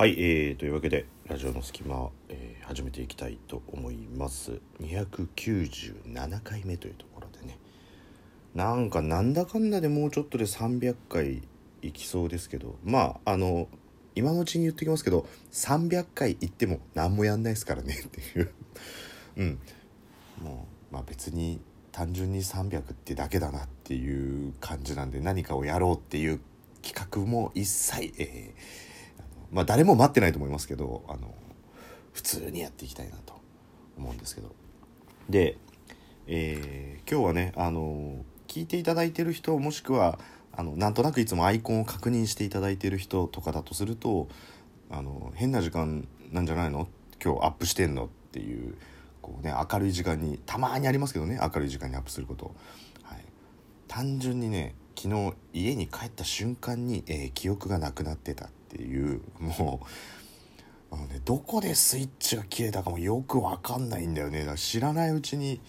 はい、えー、というわけでラジオの隙間、えー始めていきたいと思います。297回目というところでね。なんかなんだかんだでもうちょっとで300回いきそうですけど。まああの今のうちに言ってきますけど300回行っても何もやんないですからねっていう。うん。もうまあ別に単純に300ってだけだなっていう感じなんで何かをやろうっていう企画も一切、えーまあ誰も待ってないと思いますけどあの普通にやっていきたいなと思うんですけど。で、えー今日はねあの聞いていただいてる人もしくはあのなんとなくいつもアイコンを確認していただいてる人とかだとするとあの変な時間なんじゃないの？今日アップしてんの？っていうこう、ね、明るい時間にたまにありますけどね明るい時間にアップすること、はい、単純にね昨日家に帰った瞬間に、えー記憶がなくなってた。っていうもうあのね、どこでスイッチが切れたかもよくわかんないんだよね。だから知らないうちに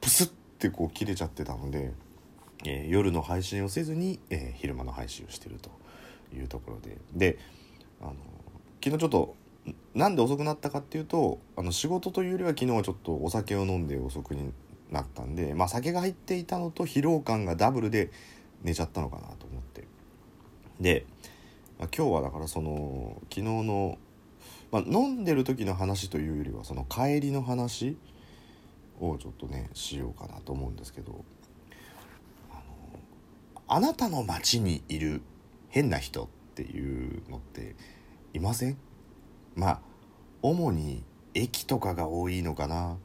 プスッてこう切れちゃってたので、えー夜の配信をせずに、えー昼間の配信をしてるというところで。であの昨日ちょっとんなんで遅くなったかっていうとあの仕事というよりは昨日はちょっとお酒を飲んで遅くになったんで、まあ、酒が入っていたのと疲労感がダブルで寝ちゃったのかなと思って。で、まあ、今日はだからその昨日の、まあ、飲んでる時の話というよりはその帰りの話をちょっとねしようかなと思うんですけどあのあなたの街にいる変な人っていうのっていません？まあ主に駅とかが多いのかな？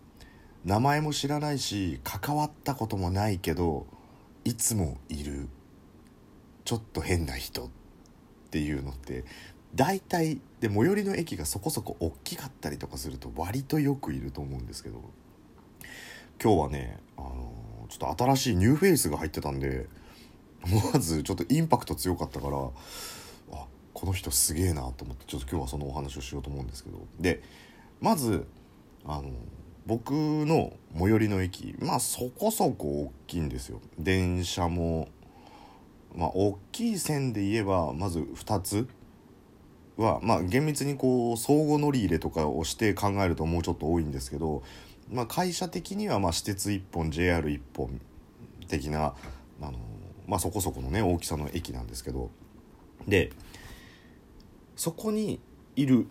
名前も知らないし関わったこともないけどいつもいる。ちょっと変な人。ってていうのって大体で最寄りの駅がそこそこ大きかったりとかすると割とよくいると思うんですけど今日はねあのちょっと新しいニューフェイスが入ってたんでまずちょっとインパクト強かったからあこの人すげえなと思ってちょっと今日はそのお話をしようと思うんですけど。でまずあの僕の最寄りの駅まあそこそこ大きいんですよ。電車もまあ大きい線で言えばまず2つ。はまあ厳密にこう相互乗り入れとかをして考えるともうちょっと多いんですけど、まあ、会社的にはまあ私鉄1本 JR1 本的なあの、まあ、そこそこのね大きさの駅なんですけど。でそこにいる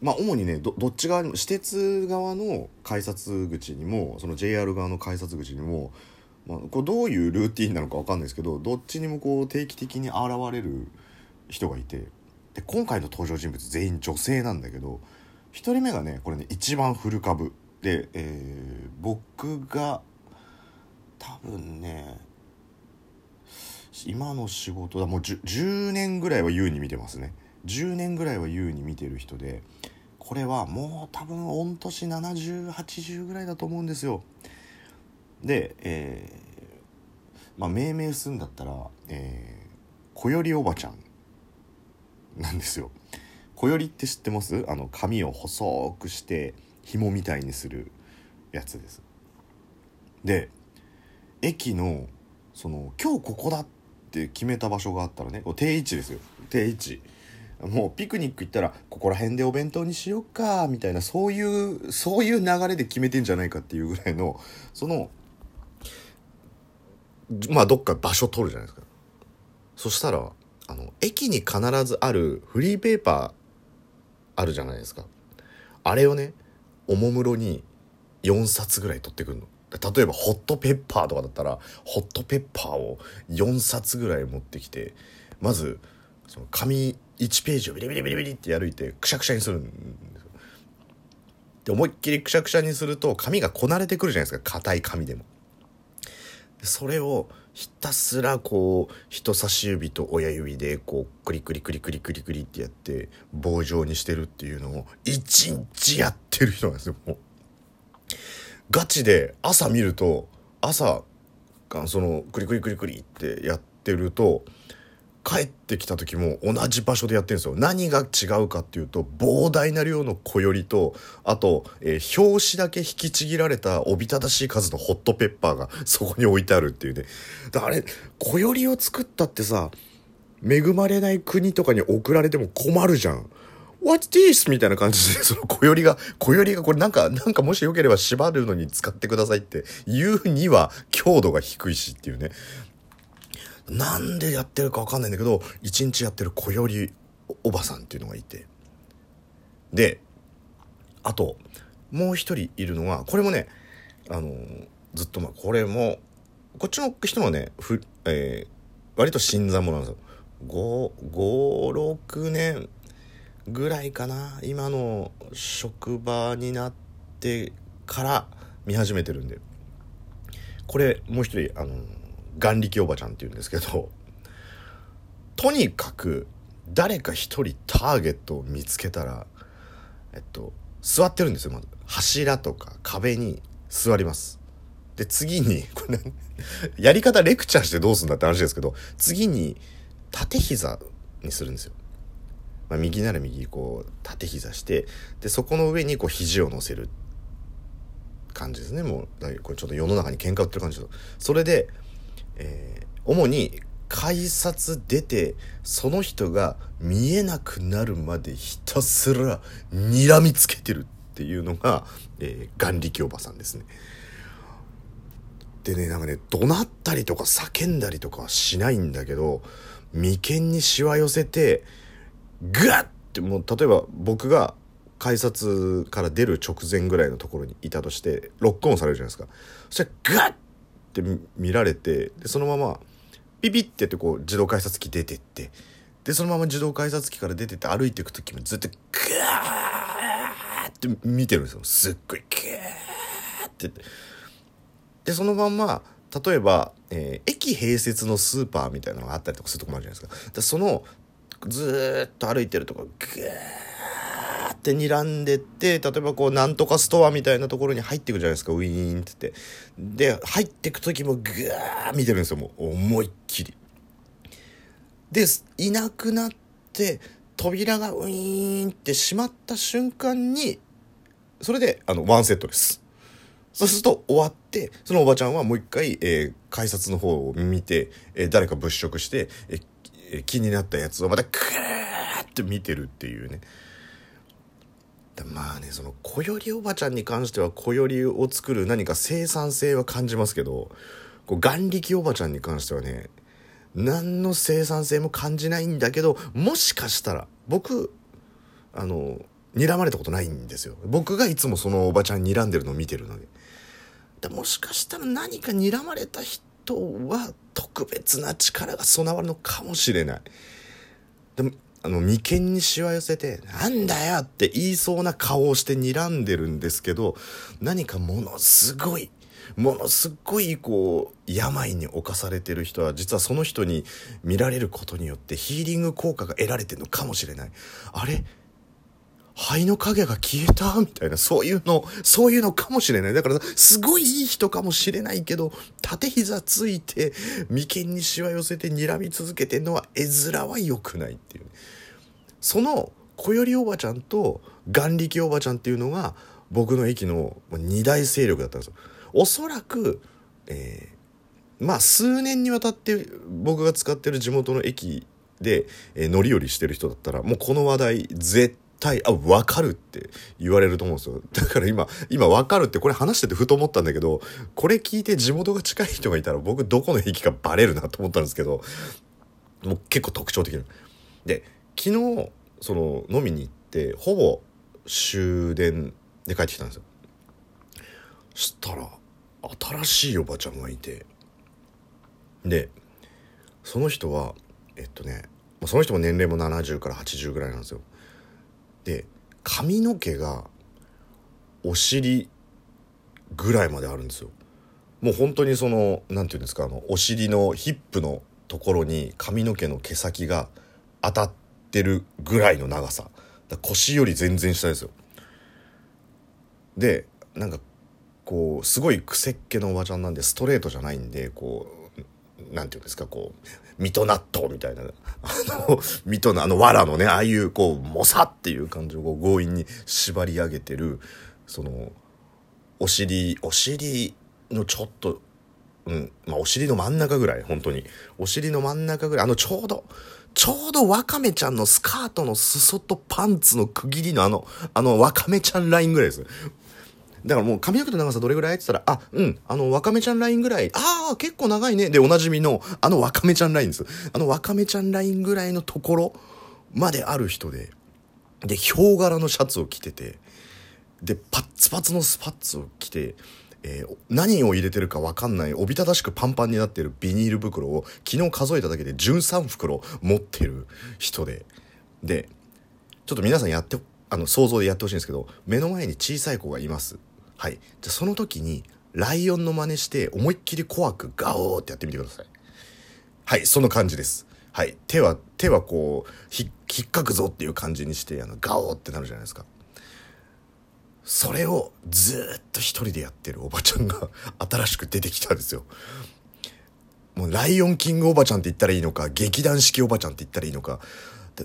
まあ主にねどっち側にも私鉄側の改札口にもその JR 側の改札口にも、まあ、こうどういうルーティンなのか分かんないですけどどっちにもこう定期的に現れる人がいてで今回の登場人物全員女性なんだけど1人目がねこれね一番古株で、えー僕が多分ね今の仕事だもう 10, 10年ぐらいは優に見てますね。10年ぐらいは優に見てる人でこれはもう多分御年7080ぐらいだと思うんですよ。でえーまあ命名するんだったら、えー小よりおばちゃんなんですよ。小よりって知ってます？あの髪を細くして紐みたいにするやつです。で駅のその今日ここだって決めた場所があったらねこ定位置ですよ。定位置。もうピクニック行ったらここら辺でお弁当にしよっかみたいなそういうそういう流れで決めてんじゃないかっていうぐらいのそのまあどっか場所取るじゃないですか。そしたらあの駅に必ずあるフリーペーパーあるじゃないですか。あれをねおもむろに4冊ぐらい取ってくるの。例えばホットペッパーとかだったらホットペッパーを4冊ぐらい持ってきてまずその紙1ページをビリビリビリビリって歩いてくしゃくしゃにするんですよ。で思いっきりくしゃくしゃにすると紙がこなれてくるじゃないですか。硬い紙でも。それをひたすらこう人差し指と親指でこうクリクリクリクリクリクリってやって棒状にしてるっていうのを一日やってる人なんですよもう。ガチで朝見ると朝そのクリクリクリクリってやってると帰ってきた時も同じ場所でやってるんですよ何が違うかっていうと膨大な量の小よりとあと、えー表紙だけ引きちぎられたおびただしい数のホットペッパーが そこに置いてあるっていうねだあれ小よりを作ったってさ恵まれない国とかに送られても困るじゃん。What's this? みたいな感じで、その小よりが、小よりがこれなんか、なんかもしよければ縛るのに使ってくださいって言うには強度が低いしっていうね。なんでやってるかわかんないんだけど、一日やってる小よりおばさんっていうのがいて。で、あと、もう一人いるのは、これもね、あの、ずっとまあ、これも、こっちの人はね、ふ、えー、割と新参者なんですよ。5、5、6年ぐらいかな。今の職場になってから見始めてるんで。これ、もう一人、あの、眼力おばちゃんって言うんですけど、とにかく、誰か一人ターゲットを見つけたら、えっと、座ってるんですよ、まず。柱とか壁に座ります。で、次に、これ、ね、やり方レクチャーしてどうすんだって話ですけど、次に、縦膝にするんですよ。まあ、右なら右、こう、縦膝して、で、そこの上に、こう、肘を乗せる感じですね。もう、これちょっと世の中に喧嘩売ってる感じですそれで、えー、主に、改札出て、その人が見えなくなるまでひたすら睨みつけてるっていうのが、えー、眼力おばさんですね。でね、なんかね、怒鳴ったりとか叫んだりとかはしないんだけど、眉間にしわ寄せて、グッってもう、例えば僕が改札から出る直前ぐらいのところにいたとして、ロックオンされるじゃないですか。そしたら、ガッって見られて、で、そのまま、ピピってってこう、自動改札機出てって、で、そのまま自動改札機から出てって歩いていく時もずっと、グーって見てるんですよ。すっごい、グーって。で、そのまんま、例えば、えー、駅併設のスーパーみたいなのがあったりとかするとこもあるじゃないですか。でその、ずっと歩いてるとこ、ぐーって睨んでって、例えばこう、なんとかストアみたいなところに入っていくじゃないですか、ウィーンって言って。で、入ってく時もぐー見てるんですよ、もう、思いっきり。で、いなくなって、扉がウィーンって閉まった瞬間に、それで、あの、ワンセットです。そうすると終わって、そのおばちゃんはもう一回、えー、改札の方を見て、えー、誰か物色して、えー、気になったやつをまたクーって見てるっていうね。まあね、その、小よりおばちゃんに関しては小よりを作る何か生産性は感じますけど、こう、眼力おばちゃんに関してはね、何の生産性も感じないんだけど、もしかしたら、僕、あの、睨まれたことないんですよ。僕がいつもそのおばちゃん睨んでるのを見てるので。でもしかしたら何か睨まれた人は特別な力が備わるのかもしれない。でも、あの、眉間にしわ寄せて、なんだよって言いそうな顔をして睨んでるんですけど、何かものすごい、ものすごい、こう、病に侵されてる人は、実はその人に見られることによってヒーリング効果が得られてるのかもしれない。あれ？肺の影が消えたみたいな、そういうの、そういうのかもしれない。だから、すごいいい人かもしれないけど、縦膝ついて、眉間にしわ寄せて睨み続けてんのは、絵面は良くないっていう、ね。その、小よりおばちゃんと、眼力おばちゃんっていうのが、僕の駅の二大勢力だったんですよ。おそらく、えー、まあ、数年にわたって僕が使ってる地元の駅で、えー、乗り降りしてる人だったら、もうこの話題絶対、対あ、わかるって言われると思うんですよ。だから今、今わかるってこれ話しててふと思ったんだけど、これ聞いて地元が近い人がいたら僕どこの駅かバレるなと思ったんですけど、もう結構特徴的な。で、昨日、その飲みに行って、ほぼ終電で帰ってきたんですよ。そしたら、新しいおばちゃんがいて、で、その人は、えっとね、その人も年齢も70から80ぐらいなんですよ。で髪の毛がお尻ぐらいまであるんですよ。もう本当にその何て言うんですかあのお尻のヒップのところに髪の毛の毛先が当たってるぐらいの長さ。腰より全然下ですよ。でなんかこうすごい癖っ気のおばちゃんなんでストレートじゃないんでこうう何て言うんですかこう水戸納豆みたいな、あの、水戸のあの藁のね、ああいうこう、もさっていう感じをこう強引に縛り上げてる、その、お尻、お尻のちょっと、うん、まあお尻の真ん中ぐらい、本当に。お尻の真ん中ぐらい、あのちょうど、ちょうどワカメちゃんのスカートの裾とパンツの区切りのあの、あのワカメちゃんラインぐらいです。だからもう髪の毛の長さどれぐらいって言ったら、あ、うん、あの、ワカメちゃんラインぐらい、ああ、結構長いね。で、おなじみの、あのワカメちゃんラインです。あのワカメちゃんラインぐらいのところまである人で、で、ヒョウ柄のシャツを着てて、で、パッツパツのスパッツを着て、えー、何を入れてるか分かんないおびただしくパンパンになってるビニール袋を昨日数えただけで13袋持ってる人で。でちょっと皆さんやってあの想像でやってほしいんですけど目の前に小さい子がいます。はい。じゃその時にライオンの真似して思いっきり怖くガオーってやってみてください。はいその感じです。はい。手は手はこう引っかくぞっていう感じにしてあのガオーってなるじゃないですか。それをずっと一人でやってるおばちゃんが新しく出てきたんですよ。もうライオンキングおばちゃんって言ったらいいのか、劇団四季おばちゃんって言ったらいいのか、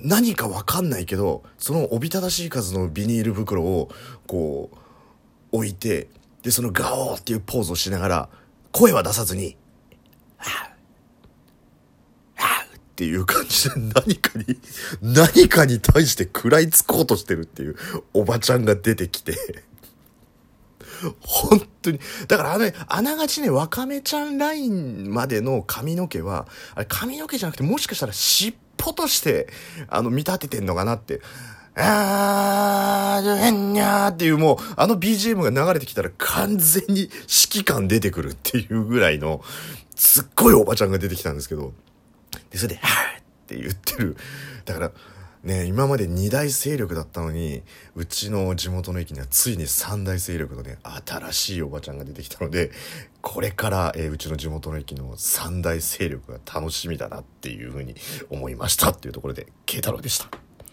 何かわかんないけど、そのおびただしい数のビニール袋をこう置いて、で、そのガオーっていうポーズをしながら、声は出さずに、っていう感じで何かに、何かに対して食らいつこうとしてるっていうおばちゃんが出てきて本当に。だからあの、ねあながちね、わかめちゃんラインまでの髪の毛は、あれ髪の毛じゃなくてもしかしたら尻尾として、あの、見立ててんのかなって。あー、へんにゃーっていうもう、あの BGM が流れてきたら完全に指揮官出てくるっていうぐらいの、すっごいおばちゃんが出てきたんですけど、で、それで、はぁって言ってる。だから、ね、今まで2大勢力だったのに、うちの地元の駅にはついに3大勢力のね、新しいおばちゃんが出てきたので、これから、えー、うちの地元の駅の3大勢力が楽しみだなっていうふうに思いましたっていうところで、慶太郎でした。